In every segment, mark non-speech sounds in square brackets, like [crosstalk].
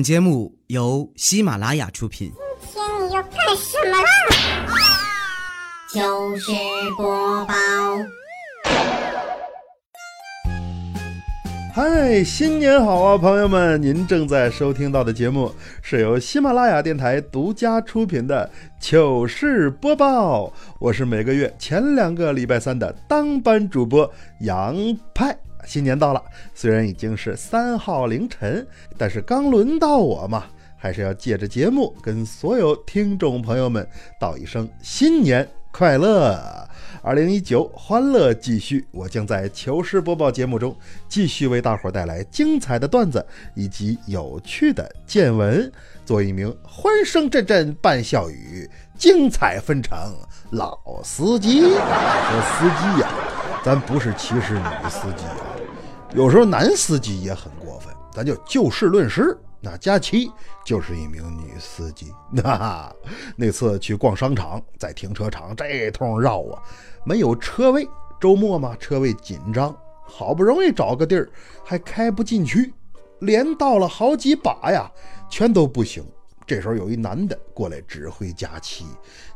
本节目由喜马拉雅出品。今天你要干什么啦？糗事播报。嗨，新年好啊，朋友们！您正在收听到的节目是由喜马拉雅电台独家出品的糗事播报，我是每个月前两个礼拜三的当班主播杨派。新年到了，虽然已经是三号凌晨，但是刚轮到我嘛，还是要借着节目跟所有听众朋友们道一声新年快乐。二零一九欢乐继续，我将在糗事播报节目中继续为大伙儿带来精彩的段子以及有趣的见闻，做一名欢声阵阵伴笑语、精彩纷呈老司机。说司机呀，咱不是歧视女司机啊，有时候男司机也很过分，咱就就事论事。那佳琪就是一名女司机，那 [laughs] 那次去逛商场，在停车场这通绕啊，没有车位。周末嘛，车位紧张，好不容易找个地儿，还开不进去，连倒了好几把呀，全都不行。这时候有一男的过来指挥佳琪：“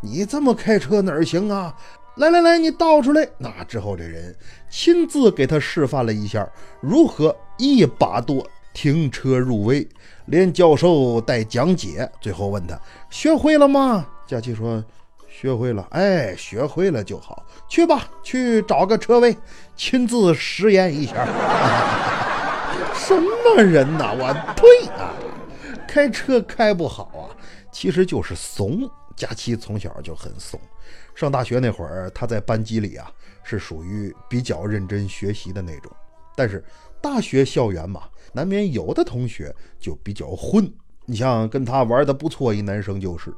你这么开车哪儿行啊？来来来，你倒出来。”那之后这人亲自给他示范了一下如何一把舵停车入位。连教授带讲解，最后问他学会了吗？佳琪说学会了。哎，学会了就好，去吧，去找个车位，亲自实验一下。什么人呐？我呸啊！开车开不好啊，其实就是怂。佳琪从小就很怂，上大学那会儿，他在班级里啊是属于比较认真学习的那种，但是大学校园嘛。难免有的同学就比较混，你像跟他玩的不错一男生就是，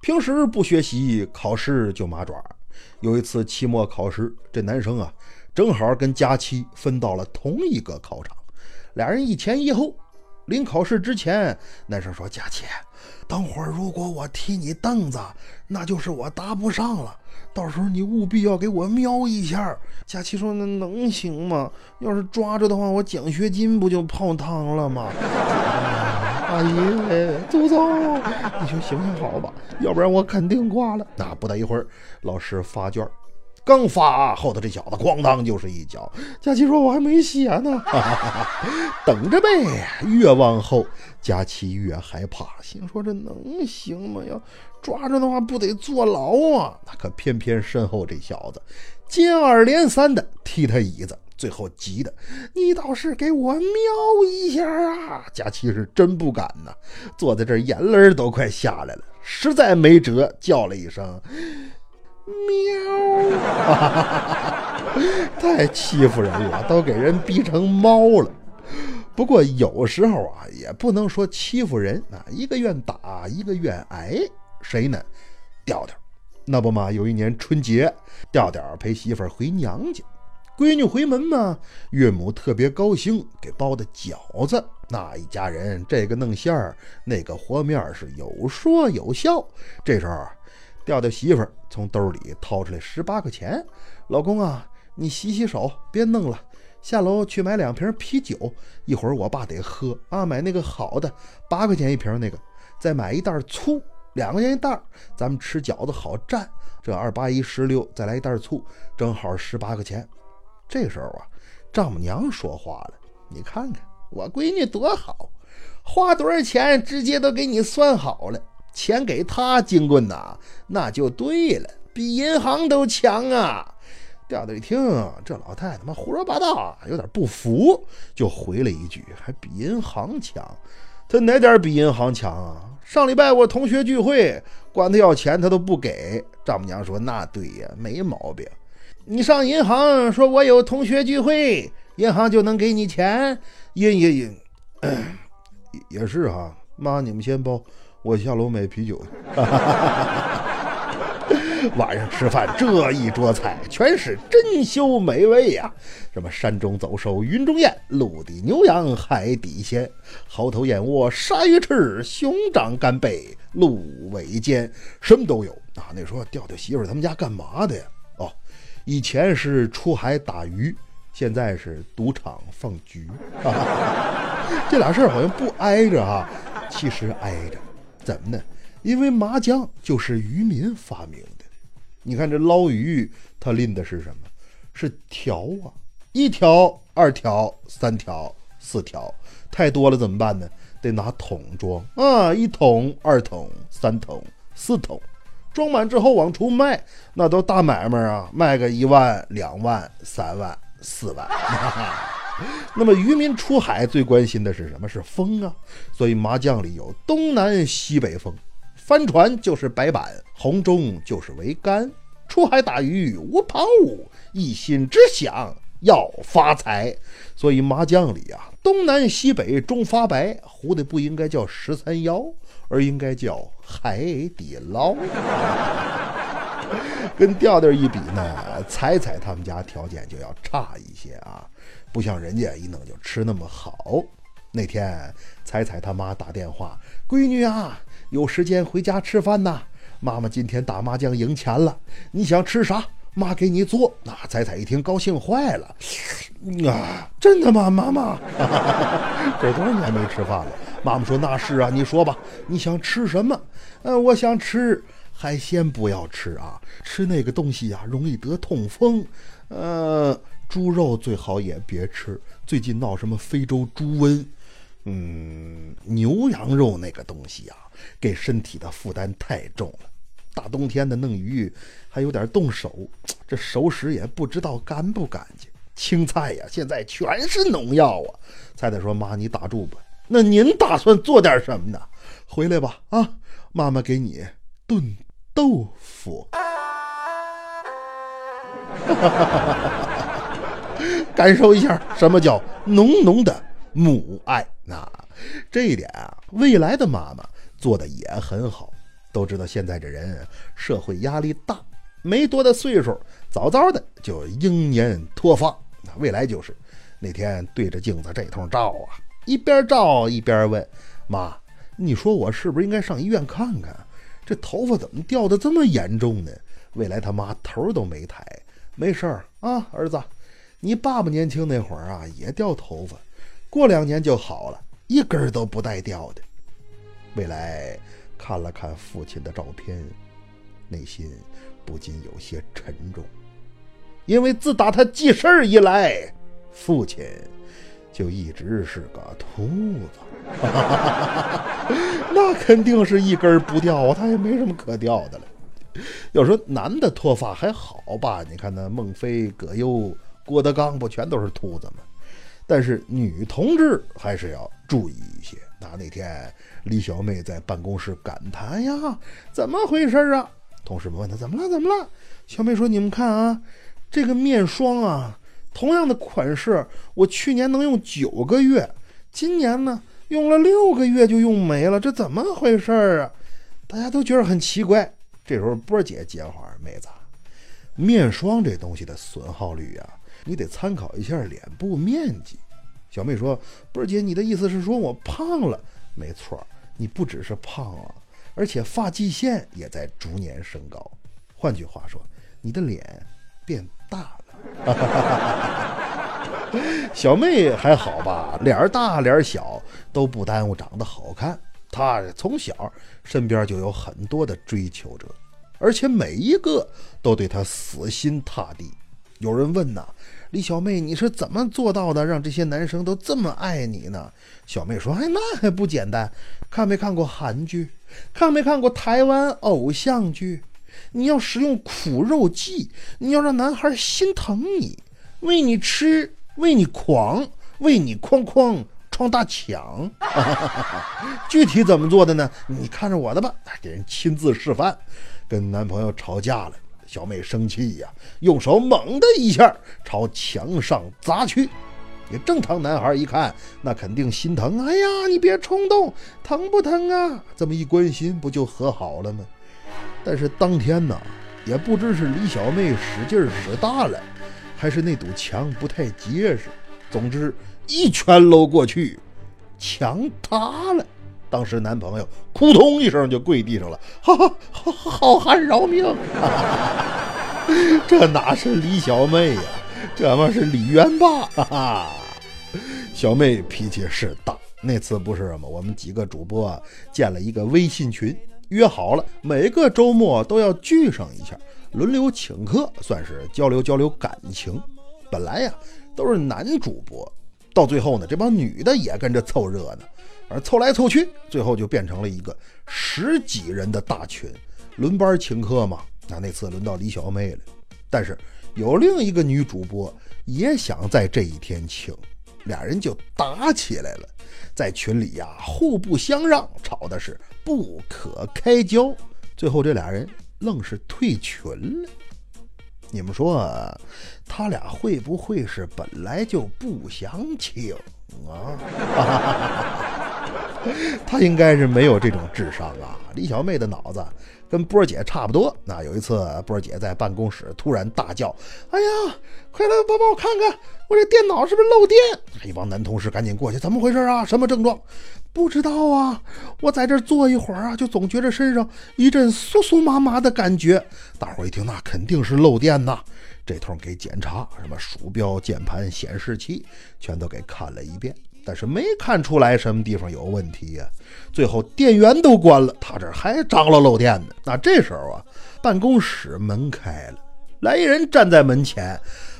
平时不学习，考试就麻爪。有一次期末考试，这男生啊，正好跟佳琪分到了同一个考场，俩人一前一后。临考试之前，男生说：“佳琪，等会儿如果我踢你凳子，那就是我答不上了。到时候你务必要给我瞄一下。”佳琪说：“那能行吗？要是抓着的话，我奖学金不就泡汤了吗？” [laughs] 阿姨，祖宗，你就行行好吧，要不然我肯定挂了。那不大一会儿，老师发卷。刚发后头，这小子咣当就是一脚。佳琪说：“我还没写呢，[laughs] 等着呗。”越往后，佳琪越害怕，心说：“这能行吗？要抓着的话，不得坐牢啊？”那可偏偏身后这小子接二连三的踢他椅子，最后急的：“你倒是给我瞄一下啊！”佳琪是真不敢呐，坐在这儿眼泪都快下来了，实在没辙，叫了一声。喵，[laughs] 太欺负人了，都给人逼成猫了。不过有时候啊，也不能说欺负人啊，一个愿打，一个愿挨。谁呢？调调。那不嘛，有一年春节，调调陪媳妇儿回娘家，闺女回门嘛，岳母特别高兴，给包的饺子。那一家人，这个弄馅儿，那个和面，是有说有笑。这时候。调调媳妇儿从兜里掏出来十八块钱，老公啊，你洗洗手，别弄了，下楼去买两瓶啤酒，一会儿我爸得喝啊，买那个好的，八块钱一瓶那个，再买一袋醋，两块钱一袋，咱们吃饺子好蘸。这二八一十六，再来一袋醋，正好十八块钱。这时候啊，丈母娘说话了，你看看我闺女多好，花多少钱直接都给你算好了。钱给他，金棍呐，那就对了，比银行都强啊！调调一听，这老太太妈胡说八道，有点不服，就回了一句：“还比银行强？他哪点比银行强啊？上礼拜我同学聚会，管他要钱，他都不给。”丈母娘说：“那对呀，没毛病。你上银行说我有同学聚会，银行就能给你钱？也也也，也是哈。妈，你们先包。”我下楼买啤酒。[laughs] 晚上吃饭，这一桌菜全是珍馐美味呀！什么山中走兽、云中雁、陆地牛羊、海底鲜、猴头燕窝、鲨鱼翅、熊掌干贝、鹿尾尖，什么都有啊！那时候调调媳妇他们家干嘛的呀？哦，以前是出海打鱼，现在是赌场放局。[laughs] 这俩事儿好像不挨着哈。其实挨着，怎么呢？因为麻将就是渔民发明的。你看这捞鱼，它拎的是什么？是条啊，一条、二条、三条、四条，太多了怎么办呢？得拿桶装啊，一桶、二桶、三桶、四桶，装满之后往出卖，那都大买卖啊，卖个一万、两万、三万、四万。[laughs] [laughs] 那么渔民出海最关心的是什么？是风啊，所以麻将里有东南西北风。帆船就是白板，红中就是桅杆。出海打鱼无旁骛，一心只想要发财。所以麻将里啊，东南西北中发白，胡的不应该叫十三幺，而应该叫海底捞。[laughs] 跟调调一比呢，彩彩他们家条件就要差一些啊，不像人家一弄就吃那么好。那天彩彩他妈打电话，闺女啊。有时间回家吃饭呐！妈妈今天打麻将赢钱了，你想吃啥？妈给你做。那彩彩一听高兴坏了，啊，真的吗？妈妈，[laughs] 这多少年没吃饭了？妈妈说那是啊，你说吧，你想吃什么？呃，我想吃海鲜，不要吃啊，吃那个东西呀容易得痛风。呃，猪肉最好也别吃，最近闹什么非洲猪瘟。嗯，牛羊肉那个东西啊。给身体的负担太重了，大冬天的弄鱼还有点动手，这熟食也不知道干不干净。青菜呀，现在全是农药啊！菜菜说：“妈，你打住吧。那您打算做点什么呢？回来吧，啊，妈妈给你炖豆腐，[laughs] 感受一下什么叫浓浓的母爱啊！这一点啊，未来的妈妈。”做的也很好，都知道现在这人社会压力大，没多大岁数，早早的就英年脱发。未来就是那天对着镜子这通照啊，一边照一边问妈：“你说我是不是应该上医院看看？这头发怎么掉的这么严重呢？”未来他妈头都没抬：“没事儿啊，儿子，你爸爸年轻那会儿啊也掉头发，过两年就好了，一根都不带掉的。”未来看了看父亲的照片，内心不禁有些沉重，因为自打他记事儿以来，父亲就一直是个秃子，[laughs] 那肯定是一根不掉啊，他也没什么可掉的了。要说男的脱发还好吧，你看那孟非、葛优、郭德纲不全都是秃子吗？但是女同志还是要注意一些。那那天。李小妹在办公室感叹呀：“怎么回事啊？”同事们问她：“怎么了？怎么了？”小妹说：“你们看啊，这个面霜啊，同样的款式，我去年能用九个月，今年呢用了六个月就用没了，这怎么回事啊？”大家都觉得很奇怪。这时候波姐接话：“妹子，面霜这东西的损耗率啊，你得参考一下脸部面积。”小妹说：“波姐，你的意思是说我胖了？”没错。你不只是胖了，而且发际线也在逐年升高。换句话说，你的脸变大了。[laughs] 小妹还好吧，脸大脸小都不耽误长得好看。她从小身边就有很多的追求者，而且每一个都对她死心塌地。有人问呐。李小妹，你是怎么做到的，让这些男生都这么爱你呢？小妹说：“哎，那还不简单，看没看过韩剧，看没看过台湾偶像剧？你要使用苦肉计，你要让男孩心疼你，为你吃，为你狂，为你哐哐撞大墙。[laughs] 具体怎么做的呢？你看着我的吧，给人亲自示范。跟男朋友吵架了。”小妹生气呀，用手猛的一下朝墙上砸去。也正常男孩一看，那肯定心疼。哎呀，你别冲动，疼不疼啊？这么一关心，不就和好了吗？但是当天呢，也不知是李小妹使劲使大了，还是那堵墙不太结实。总之，一拳搂过去，墙塌了。当时男朋友扑通一声就跪地上了，哈哈，好好汉饶命！这哪是李小妹呀，这妈是李元霸！哈哈，小妹脾气是大，那次不是吗？我们几个主播建了一个微信群，约好了每个周末都要聚上一下，轮流请客，算是交流交流感情。本来呀都是男主播，到最后呢，这帮女的也跟着凑热闹，而凑来凑去，最后就变成了一个十几人的大群，轮班请客嘛。那那次轮到李小妹了，但是有另一个女主播也想在这一天请，俩人就打起来了，在群里呀互不相让，吵的是不可开交，最后这俩人愣是退群了。你们说，他俩会不会是本来就不想请啊？[laughs] 他应该是没有这种智商啊！李小妹的脑子跟波儿姐差不多。那有一次，波儿姐在办公室突然大叫：“哎呀，快来帮帮我看看，我这电脑是不是漏电？”一帮男同事赶紧过去：“怎么回事啊？什么症状？”不知道啊！我在这坐一会儿啊，就总觉着身上一阵酥酥麻麻的感觉。大伙一听，那肯定是漏电呐！这通给检查，什么鼠标、键盘、显示器，全都给看了一遍。但是没看出来什么地方有问题呀，最后电源都关了，他这还张罗漏电呢。那这时候啊，办公室门开了，来一人站在门前，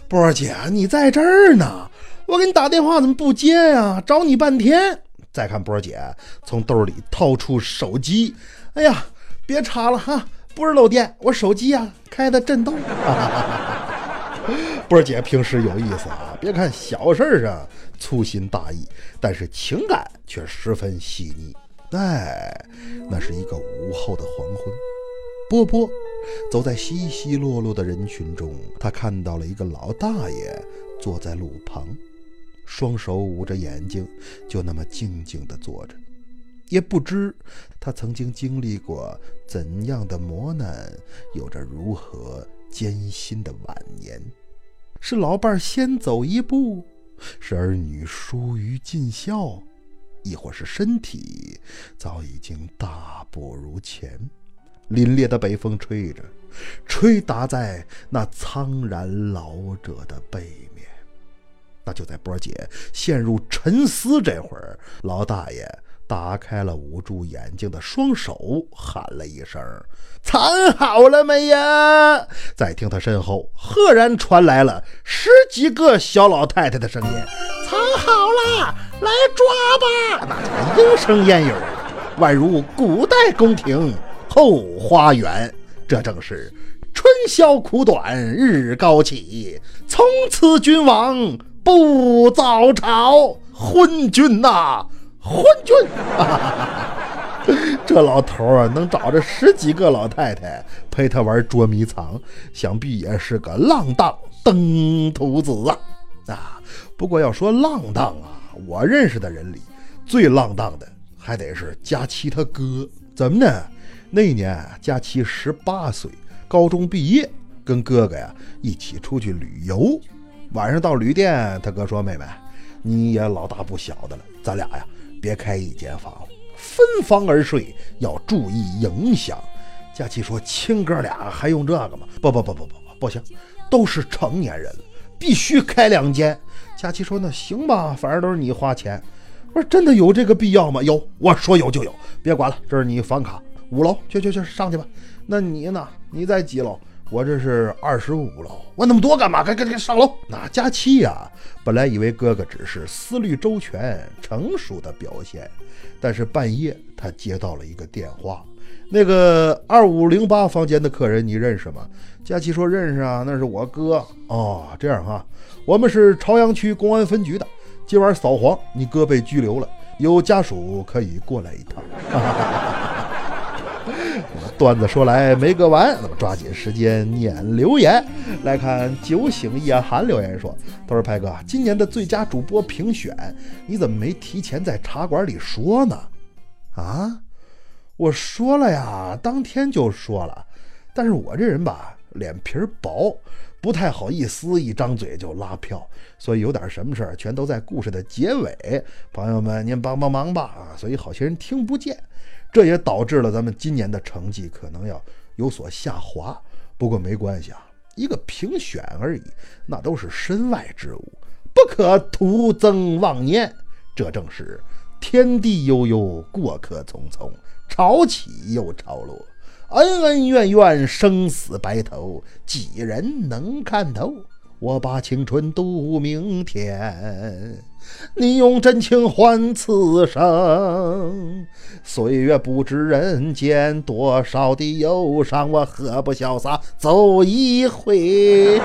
波儿姐你在这儿呢，我给你打电话怎么不接呀？找你半天。再看波儿姐从兜里掏出手机，哎呀，别查了哈，不是漏电，我手机呀开的震动。[laughs] 波姐平时有意思啊，别看小事上。粗心大意，但是情感却十分细腻。哎，那是一个午后的黄昏，波波走在稀稀落落的人群中，他看到了一个老大爷坐在路旁，双手捂着眼睛，就那么静静地坐着。也不知他曾经经历过怎样的磨难，有着如何艰辛的晚年。是老伴先走一步。是儿女疏于尽孝，亦或是身体早已经大不如前。凛冽的北风吹着，吹打在那苍然老者的背面。那就在波姐陷入沉思这会儿，老大爷。打开了捂住眼睛的双手，喊了一声：“藏好了没呀？”再听他身后，赫然传来了十几个小老太太的声音：“藏好了，来抓吧！”那叫莺声燕语，宛如古代宫廷后花园。这正是春宵苦短日高起，从此君王不早朝。昏君呐！昏君，[laughs] 这老头啊，能找着十几个老太太陪他玩捉迷藏，想必也是个浪荡登徒子啊！啊，不过要说浪荡啊，我认识的人里最浪荡的还得是佳琪他哥。怎么呢？那年佳琪十八岁，高中毕业，跟哥哥呀一起出去旅游。晚上到旅店，他哥说：“妹妹，你也老大不小的了，咱俩呀。”别开一间房，分房而睡，要注意影响。佳琪说：“亲哥俩还用这个吗？”不不不不不不，不行，都是成年人了，必须开两间。佳琪说：“那行吧，反正都是你花钱。”我说：“真的有这个必要吗？”有，我说有就有，别管了，这是你房卡，五楼，去去去，上去吧。那你呢？你在几楼？我这是二十五楼，问那么多干嘛？赶赶紧上楼！那佳期呀，本来以为哥哥只是思虑周全、成熟的表现，但是半夜他接到了一个电话，那个二五零八房间的客人你认识吗？佳期说认识啊，那是我哥。哦，这样哈，我们是朝阳区公安分局的，今晚扫黄，你哥被拘留了，有家属可以过来一趟。段子说来没个完，那么抓紧时间念留言。来看酒醒夜寒留言说：“他说派哥，今年的最佳主播评选，你怎么没提前在茶馆里说呢？”啊，我说了呀，当天就说了。但是我这人吧，脸皮薄，不太好意思，一张嘴就拉票，所以有点什么事儿全都在故事的结尾。朋友们，您帮帮忙吧啊！所以好些人听不见。这也导致了咱们今年的成绩可能要有所下滑，不过没关系啊，一个评选而已，那都是身外之物，不可徒增妄念。这正是天地悠悠，过客匆匆，潮起又潮落，恩恩怨怨，生死白头，几人能看透？我把青春度明天，你用真情换此生。岁月不知人间多少的忧伤，我何不潇洒走一回？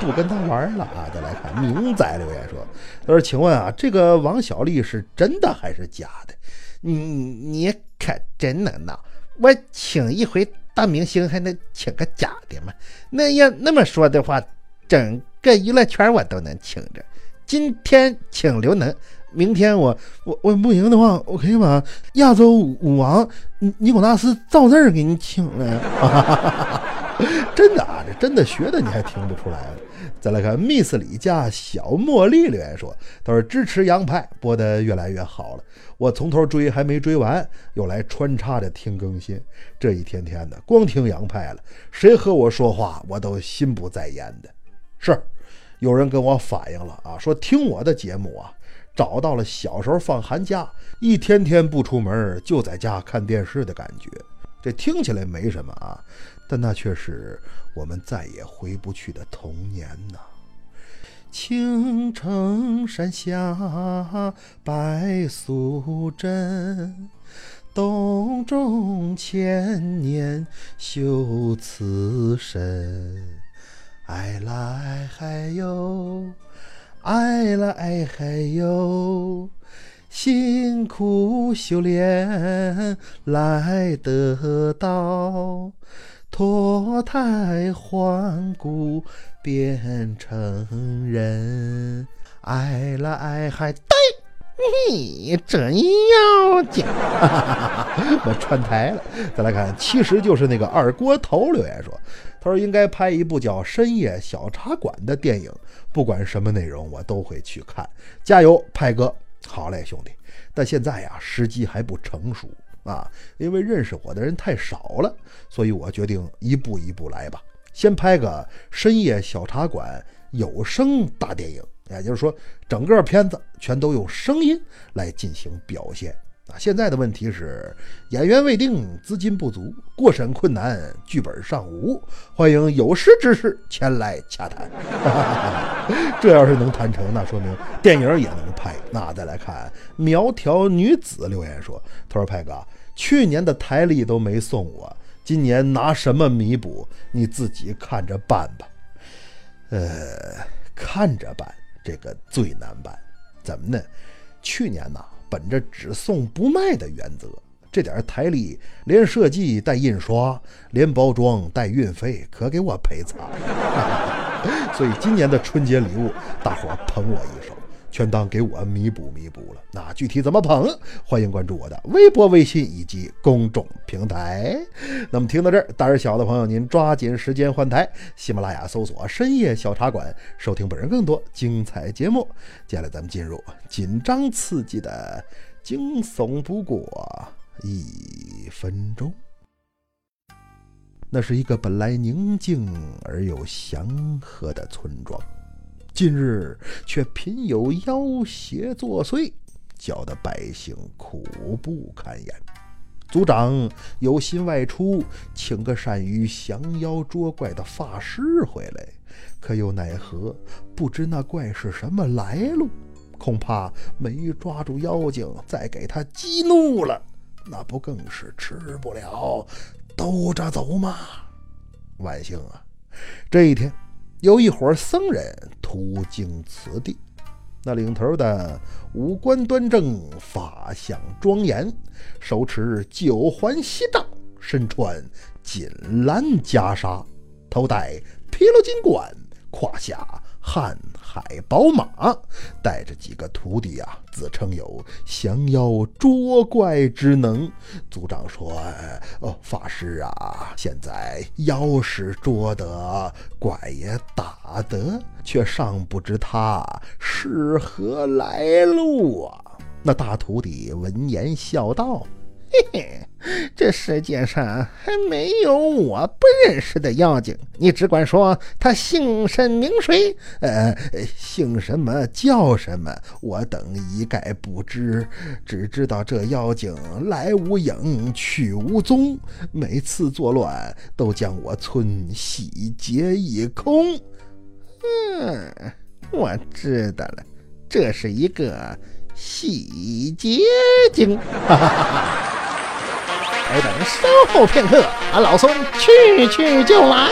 不跟他玩了啊！再来看明仔留言说：“他说，请问啊，这个王小丽是真的还是假的？你你可真能闹！我请一回大明星，还能请个假的吗？那要那么说的话，整个娱乐圈我都能请着。今天请刘能，明天我我我不行的话，我可以把亚洲舞王尼古拉斯赵字给你请来。[laughs] 真的啊，这真的学的你还听不出来？再来看 Miss 李家小茉莉留言说：“他说支持杨派播的越来越好了，我从头追还没追完，又来穿插着听更新。这一天天的光听杨派了，谁和我说话我都心不在焉的。是，有人跟我反映了啊，说听我的节目啊，找到了小时候放寒假一天天不出门就在家看电视的感觉。这听起来没什么啊。”但那却是我们再也回不去的童年呐！青城山下白素贞，洞中千年修此身。爱来还有，爱来还有，辛苦修炼来得到。脱胎换骨变成人，爱了爱嗨对你真要紧。[laughs] 我串台了，再来看，其实就是那个二锅头留言说，他说应该拍一部叫《深夜小茶馆》的电影，不管什么内容我都会去看，加油，派哥，好嘞，兄弟。但现在呀，时机还不成熟。啊，因为认识我的人太少了，所以我决定一步一步来吧。先拍个深夜小茶馆有声大电影，也就是说，整个片子全都用声音来进行表现。啊，现在的问题是演员未定，资金不足，过审困难，剧本尚无。欢迎有识之士前来洽谈。[laughs] 这要是能谈成，那说明电影也能拍。那再来看苗条女子留言说：“他说派哥。”去年的台历都没送我，今年拿什么弥补？你自己看着办吧。呃，看着办，这个最难办。怎么呢？去年呐，本着只送不卖的原则，这点台历连设计带印刷，连包装带运费，可给我赔惨了。[laughs] 所以今年的春节礼物，大伙捧我一手。全当给我弥补弥补了。那具体怎么捧？欢迎关注我的微博、微信以及公众平台。那么听到这儿，胆儿小的朋友您抓紧时间换台，喜马拉雅搜索“深夜小茶馆”，收听本人更多精彩节目。接下来咱们进入紧张刺激的惊悚不过一分钟。那是一个本来宁静而又祥和的村庄。近日却频有妖邪作祟，搅得百姓苦不堪言。族长有心外出，请个善于降妖捉怪的法师回来，可又奈何不知那怪是什么来路，恐怕没抓住妖精，再给他激怒了，那不更是吃不了兜着走吗？万幸啊，这一天。有一伙僧人途经此地，那领头的五官端正，法相庄严，手持九环锡杖，身穿锦蓝袈裟，头戴披罗金冠，胯下。瀚海宝马带着几个徒弟啊，自称有降妖捉怪之能。族长说：“哦，法师啊，现在妖是捉得，怪也打得，却尚不知他是何来路啊。”那大徒弟闻言笑道：“嘿，[laughs] 这世界上还没有我不认识的妖精。你只管说他姓甚名谁，呃，姓什么叫什么，我等一概不知。只知道这妖精来无影，去无踪，每次作乱都将我村洗劫一空。嗯，我知道了，这是一个洗劫精。哈哈哈。尔等稍后片刻，俺老孙去去就来。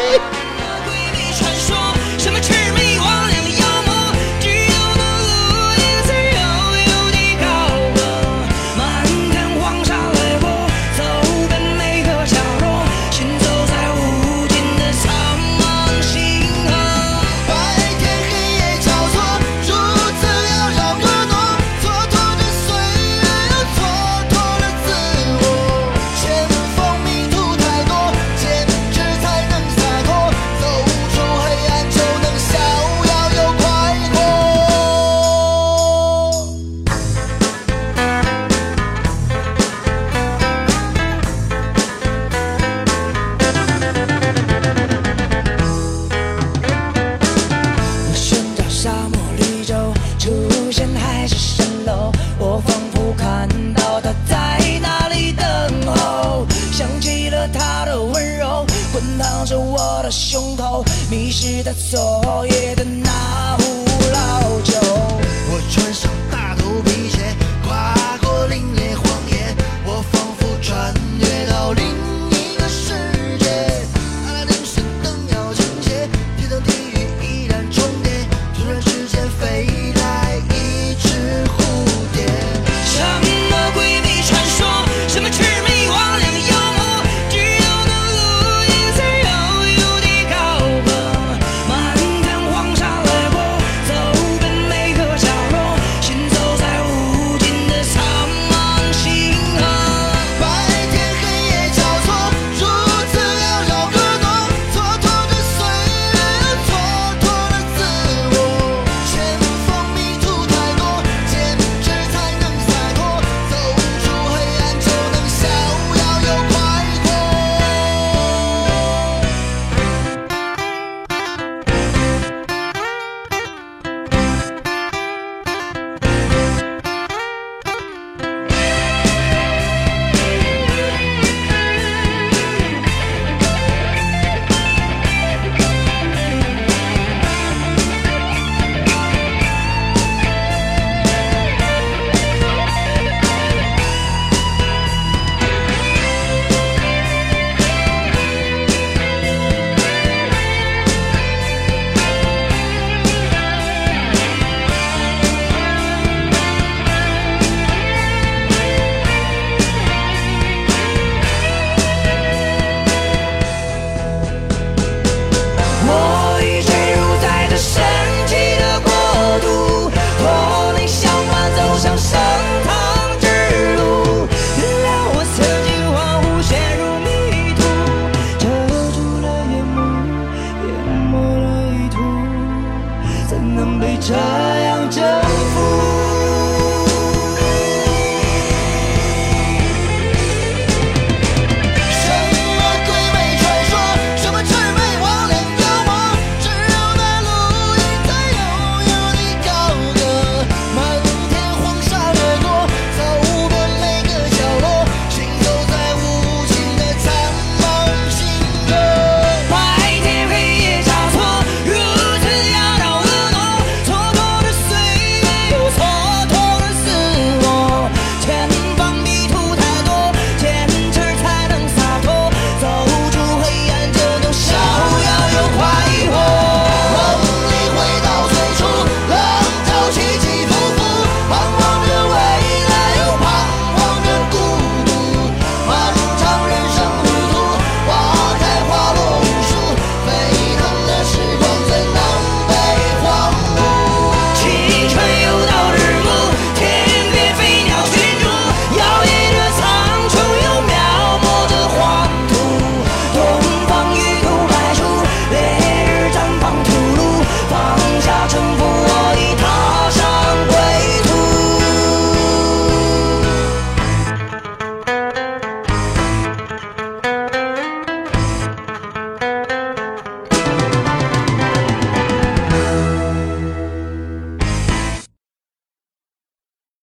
被这样征服